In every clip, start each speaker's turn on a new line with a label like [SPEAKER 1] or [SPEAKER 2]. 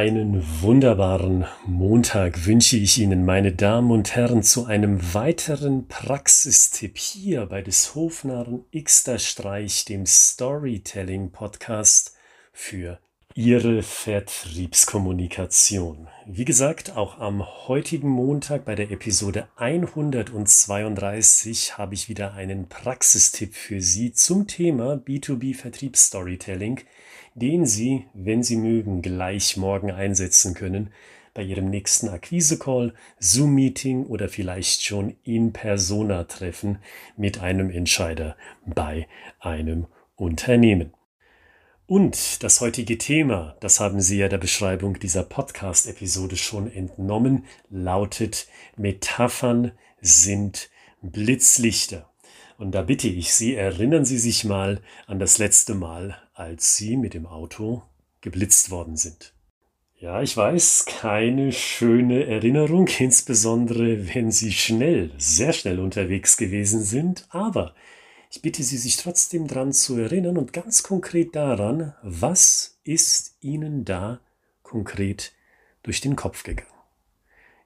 [SPEAKER 1] Einen wunderbaren Montag wünsche ich Ihnen, meine Damen und Herren, zu einem weiteren Praxistipp hier bei des Hofnarren Xter Streich, dem Storytelling Podcast für Ihre Vertriebskommunikation. Wie gesagt, auch am heutigen Montag bei der Episode 132 habe ich wieder einen Praxistipp für Sie zum Thema B2B Vertriebsstorytelling, den Sie, wenn Sie mögen, gleich morgen einsetzen können bei Ihrem nächsten Akquise-Call, Zoom-Meeting oder vielleicht schon in Persona-Treffen mit einem Entscheider bei einem Unternehmen. Und das heutige Thema, das haben Sie ja der Beschreibung dieser Podcast-Episode schon entnommen, lautet Metaphern sind Blitzlichter. Und da bitte ich Sie, erinnern Sie sich mal an das letzte Mal, als Sie mit dem Auto geblitzt worden sind. Ja, ich weiß, keine schöne Erinnerung, insbesondere wenn Sie schnell, sehr schnell unterwegs gewesen sind, aber ich bitte Sie, sich trotzdem daran zu erinnern und ganz konkret daran, was ist Ihnen da konkret durch den Kopf gegangen.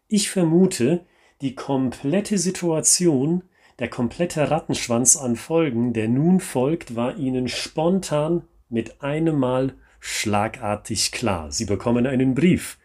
[SPEAKER 1] Ich vermute, die komplette Situation, der komplette Rattenschwanz an Folgen, der nun folgt, war Ihnen spontan mit einem Mal schlagartig klar. Sie bekommen einen Brief.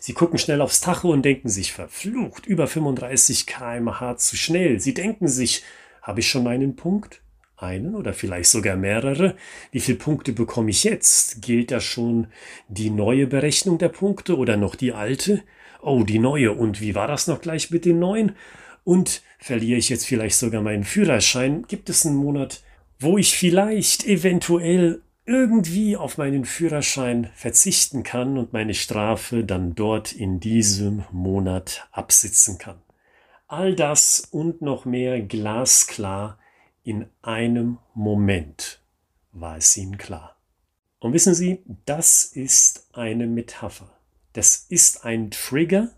[SPEAKER 1] Sie gucken schnell aufs Tacho und denken sich, verflucht, über 35 kmh zu schnell. Sie denken sich, habe ich schon meinen Punkt? einen oder vielleicht sogar mehrere. Wie viele Punkte bekomme ich jetzt? Gilt da schon die neue Berechnung der Punkte oder noch die alte? Oh, die neue. Und wie war das noch gleich mit den neuen? Und verliere ich jetzt vielleicht sogar meinen Führerschein? Gibt es einen Monat, wo ich vielleicht eventuell irgendwie auf meinen Führerschein verzichten kann und meine Strafe dann dort in diesem Monat absitzen kann? All das und noch mehr glasklar in einem Moment war es ihnen klar. Und wissen Sie, das ist eine Metapher. Das ist ein Trigger,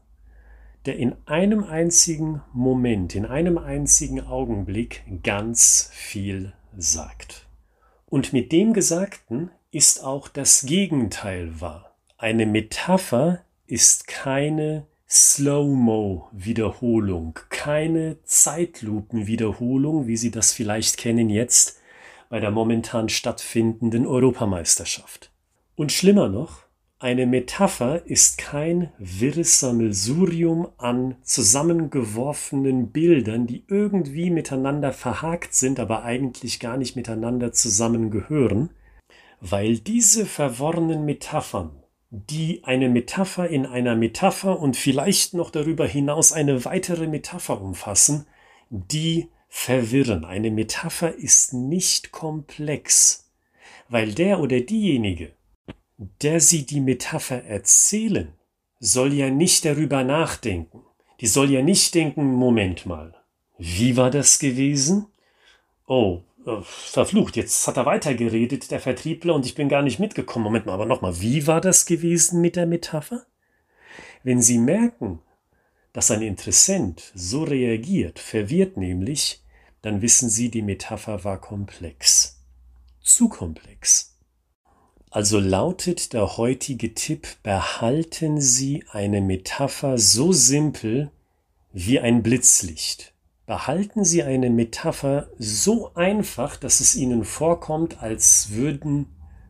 [SPEAKER 1] der in einem einzigen Moment, in einem einzigen Augenblick ganz viel sagt. Und mit dem Gesagten ist auch das Gegenteil wahr. Eine Metapher ist keine Slow-Mo-Wiederholung, keine Zeitlupen-Wiederholung, wie Sie das vielleicht kennen jetzt bei der momentan stattfindenden Europameisterschaft. Und schlimmer noch, eine Metapher ist kein wirres Sammelsurium an zusammengeworfenen Bildern, die irgendwie miteinander verhakt sind, aber eigentlich gar nicht miteinander zusammengehören, weil diese verworrenen Metaphern die eine Metapher in einer Metapher und vielleicht noch darüber hinaus eine weitere Metapher umfassen, die verwirren. Eine Metapher ist nicht komplex, weil der oder diejenige, der sie die Metapher erzählen, soll ja nicht darüber nachdenken. Die soll ja nicht denken, Moment mal, wie war das gewesen? Oh, äh, verflucht, jetzt hat er weitergeredet, der Vertriebler, und ich bin gar nicht mitgekommen. Moment mal, aber nochmal, wie war das gewesen mit der Metapher? Wenn Sie merken, dass ein Interessent so reagiert, verwirrt nämlich, dann wissen Sie, die Metapher war komplex. Zu komplex. Also lautet der heutige Tipp, behalten Sie eine Metapher so simpel wie ein Blitzlicht behalten Sie eine Metapher so einfach, dass es Ihnen vorkommt, als würden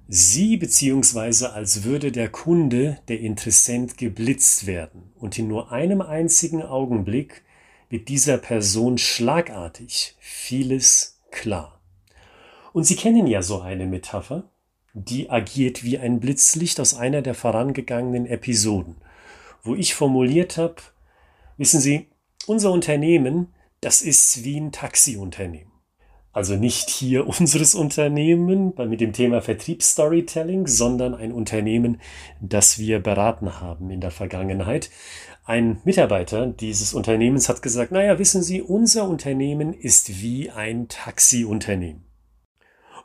[SPEAKER 1] Sie bzw. als würde der Kunde, der Interessent, geblitzt werden. Und in nur einem einzigen Augenblick wird dieser Person schlagartig vieles klar. Und Sie kennen ja so eine Metapher, die agiert wie ein Blitzlicht aus einer der vorangegangenen Episoden, wo ich formuliert habe, wissen Sie, unser Unternehmen das ist wie ein Taxiunternehmen. Also nicht hier unseres Unternehmen mit dem Thema Vertriebsstorytelling, sondern ein Unternehmen, das wir beraten haben in der Vergangenheit. Ein Mitarbeiter dieses Unternehmens hat gesagt, naja, wissen Sie, unser Unternehmen ist wie ein Taxiunternehmen.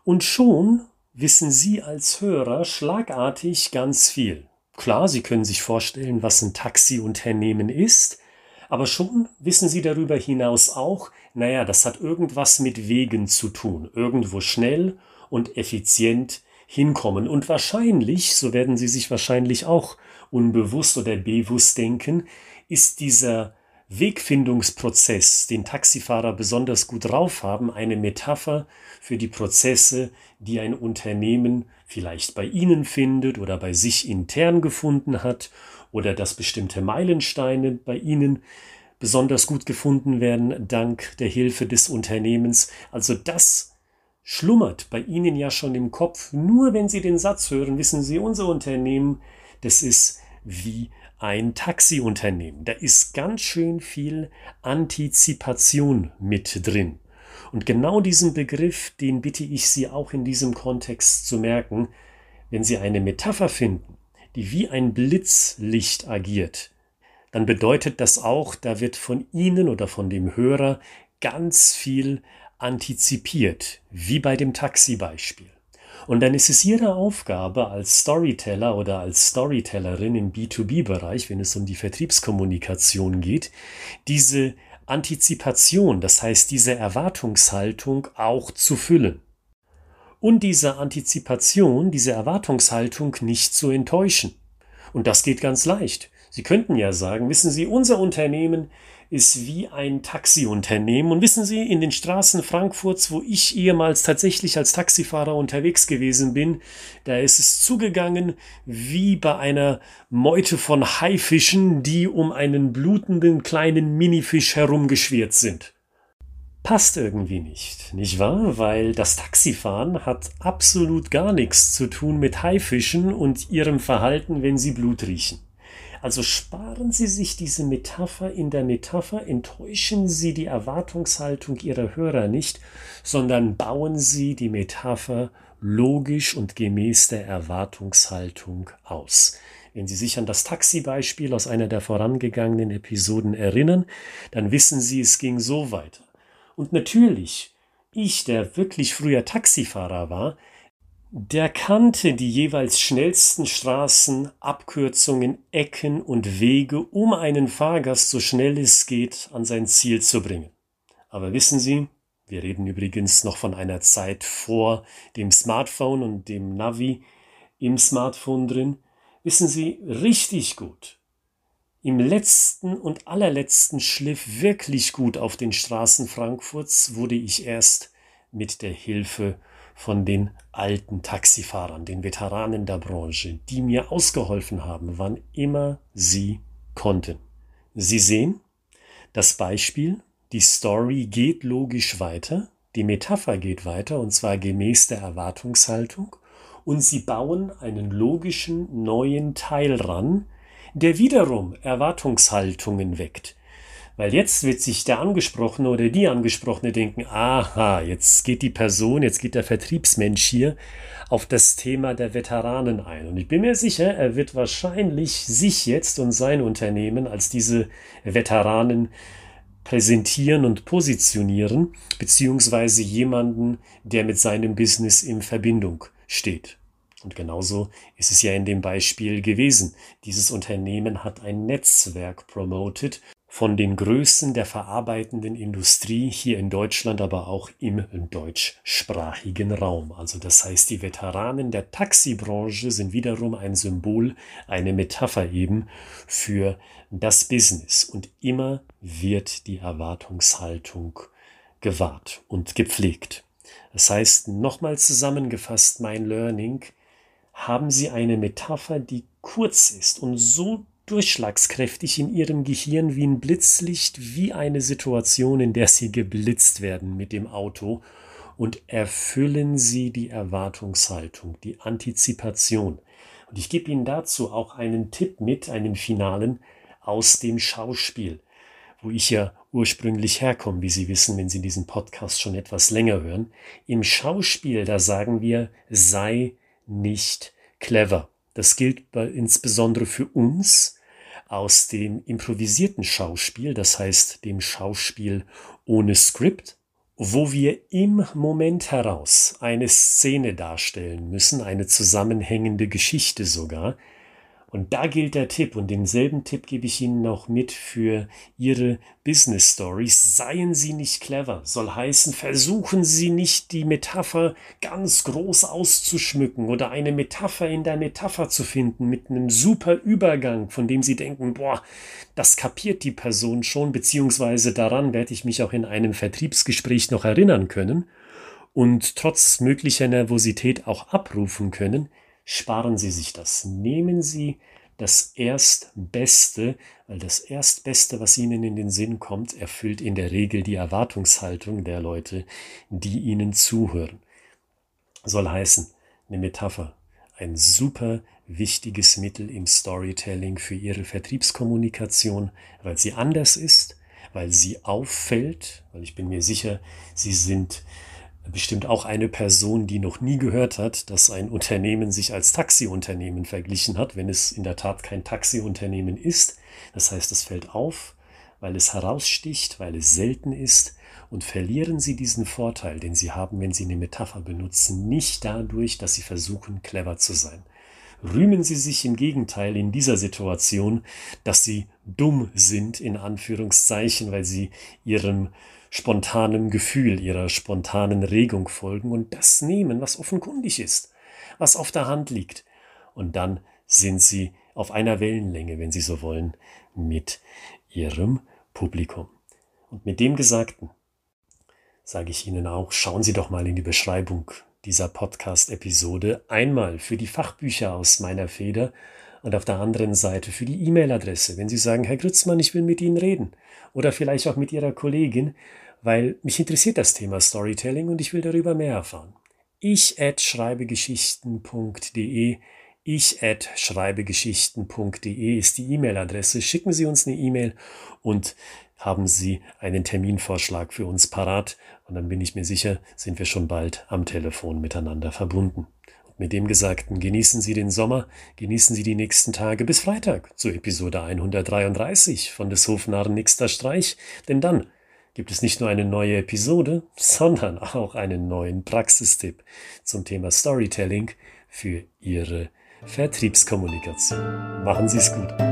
[SPEAKER 1] Und schon wissen Sie als Hörer schlagartig ganz viel. Klar, Sie können sich vorstellen, was ein Taxiunternehmen ist, aber schon wissen Sie darüber hinaus auch, naja, das hat irgendwas mit Wegen zu tun, irgendwo schnell und effizient hinkommen. Und wahrscheinlich, so werden Sie sich wahrscheinlich auch unbewusst oder bewusst denken, ist dieser Wegfindungsprozess, den Taxifahrer besonders gut drauf haben, eine Metapher für die Prozesse, die ein Unternehmen vielleicht bei Ihnen findet oder bei sich intern gefunden hat oder dass bestimmte Meilensteine bei Ihnen besonders gut gefunden werden dank der Hilfe des Unternehmens. Also das schlummert bei Ihnen ja schon im Kopf. Nur wenn Sie den Satz hören, wissen Sie, unser Unternehmen, das ist wie ein Taxiunternehmen. Da ist ganz schön viel Antizipation mit drin. Und genau diesen Begriff, den bitte ich Sie auch in diesem Kontext zu merken, wenn Sie eine Metapher finden, die wie ein Blitzlicht agiert, dann bedeutet das auch, da wird von Ihnen oder von dem Hörer ganz viel antizipiert, wie bei dem Taxi-Beispiel. Und dann ist es Ihre Aufgabe als Storyteller oder als Storytellerin im B2B-Bereich, wenn es um die Vertriebskommunikation geht, diese Antizipation, das heißt diese Erwartungshaltung auch zu füllen. Und diese Antizipation, diese Erwartungshaltung nicht zu enttäuschen. Und das geht ganz leicht. Sie könnten ja sagen, wissen Sie, unser Unternehmen ist wie ein Taxiunternehmen. Und wissen Sie, in den Straßen Frankfurts, wo ich ehemals tatsächlich als Taxifahrer unterwegs gewesen bin, da ist es zugegangen wie bei einer Meute von Haifischen, die um einen blutenden kleinen Minifisch herumgeschwirrt sind. Passt irgendwie nicht, nicht wahr? Weil das Taxifahren hat absolut gar nichts zu tun mit Haifischen und ihrem Verhalten, wenn sie Blut riechen. Also sparen Sie sich diese Metapher in der Metapher, enttäuschen Sie die Erwartungshaltung Ihrer Hörer nicht, sondern bauen Sie die Metapher logisch und gemäß der Erwartungshaltung aus. Wenn Sie sich an das Taxi-Beispiel aus einer der vorangegangenen Episoden erinnern, dann wissen Sie, es ging so weiter. Und natürlich, ich, der wirklich früher Taxifahrer war, der kannte die jeweils schnellsten Straßen, Abkürzungen, Ecken und Wege, um einen Fahrgast so schnell es geht an sein Ziel zu bringen. Aber wissen Sie, wir reden übrigens noch von einer Zeit vor dem Smartphone und dem Navi im Smartphone drin, wissen Sie richtig gut. Im letzten und allerletzten Schliff wirklich gut auf den Straßen Frankfurts wurde ich erst mit der Hilfe von den alten Taxifahrern, den Veteranen der Branche, die mir ausgeholfen haben, wann immer sie konnten. Sie sehen, das Beispiel, die Story geht logisch weiter, die Metapher geht weiter und zwar gemäß der Erwartungshaltung und sie bauen einen logischen neuen Teil ran, der wiederum Erwartungshaltungen weckt. Weil jetzt wird sich der Angesprochene oder die Angesprochene denken, aha, jetzt geht die Person, jetzt geht der Vertriebsmensch hier auf das Thema der Veteranen ein. Und ich bin mir sicher, er wird wahrscheinlich sich jetzt und sein Unternehmen als diese Veteranen präsentieren und positionieren, beziehungsweise jemanden, der mit seinem Business in Verbindung steht. Und genauso ist es ja in dem Beispiel gewesen. Dieses Unternehmen hat ein Netzwerk promoted von den Größen der verarbeitenden Industrie hier in Deutschland, aber auch im deutschsprachigen Raum. Also das heißt, die Veteranen der Taxibranche sind wiederum ein Symbol, eine Metapher eben für das Business. Und immer wird die Erwartungshaltung gewahrt und gepflegt. Das heißt, nochmal zusammengefasst mein Learning, haben Sie eine Metapher, die kurz ist und so durchschlagskräftig in ihrem Gehirn wie ein Blitzlicht, wie eine Situation, in der sie geblitzt werden mit dem Auto und erfüllen sie die Erwartungshaltung, die Antizipation. Und ich gebe Ihnen dazu auch einen Tipp mit, einen finalen aus dem Schauspiel, wo ich ja ursprünglich herkomme, wie Sie wissen, wenn Sie diesen Podcast schon etwas länger hören. Im Schauspiel, da sagen wir, sei nicht clever. Das gilt insbesondere für uns aus dem improvisierten Schauspiel, das heißt dem Schauspiel ohne Skript, wo wir im Moment heraus eine Szene darstellen müssen, eine zusammenhängende Geschichte sogar, Und da gilt der Tipp und denselben Tipp gebe ich Ihnen noch mit für Ihre Business Stories. Seien Sie nicht clever, soll heißen, versuchen Sie nicht die Metapher ganz groß auszuschmücken oder eine Metapher in der Metapher zu finden mit einem super Übergang, von dem Sie denken, boah, das kapiert die Person schon, beziehungsweise daran werde ich mich auch in einem Vertriebsgespräch noch erinnern können und trotz möglicher Nervosität auch abrufen können sparen Sie sich das. Nehmen Sie das Erstbeste, weil das Erstbeste, was Ihnen in den Sinn kommt, erfüllt in der Regel die Erwartungshaltung der Leute, die Ihnen zuhören. Soll heißen, eine Metapher, ein super wichtiges Mittel im Storytelling für Ihre Vertriebskommunikation, weil sie anders ist, weil sie auffällt, weil ich bin mir sicher, Sie sind bestimmt auch eine Person, die noch nie gehört hat, dass ein Unternehmen sich als Taxiunternehmen verglichen hat, wenn es in der Tat kein Taxiunternehmen ist. Das heißt, es fällt auf, weil es heraussticht, weil es selten ist und verlieren Sie diesen Vorteil, den Sie haben, wenn Sie eine Metapher benutzen, nicht dadurch, dass Sie versuchen, clever zu sein. Rühmen Sie sich im Gegenteil in dieser Situation, dass Sie dumm sind, in Anführungszeichen, weil Sie Ihrem spontanem Gefühl, ihrer spontanen Regung folgen und das nehmen, was offenkundig ist, was auf der Hand liegt. Und dann sind sie auf einer Wellenlänge, wenn sie so wollen, mit ihrem Publikum. Und mit dem Gesagten sage ich Ihnen auch, schauen Sie doch mal in die Beschreibung dieser Podcast-Episode einmal für die Fachbücher aus meiner Feder und auf der anderen Seite für die E-Mail-Adresse, wenn Sie sagen, Herr Grützmann, ich will mit Ihnen reden oder vielleicht auch mit Ihrer Kollegin, weil mich interessiert das Thema Storytelling und ich will darüber mehr erfahren. Ich at schreibegeschichten.de ich at schreibegeschichten.de ist die E-Mail-Adresse. Schicken Sie uns eine E-Mail und haben Sie einen Terminvorschlag für uns parat und dann bin ich mir sicher, sind wir schon bald am Telefon miteinander verbunden. Mit dem Gesagten genießen Sie den Sommer, genießen Sie die nächsten Tage bis Freitag zur Episode 133 von des Hofnarren Nixter Streich, denn dann gibt es nicht nur eine neue Episode, sondern auch einen neuen Praxistipp zum Thema Storytelling für Ihre Vertriebskommunikation. Machen Sie es gut.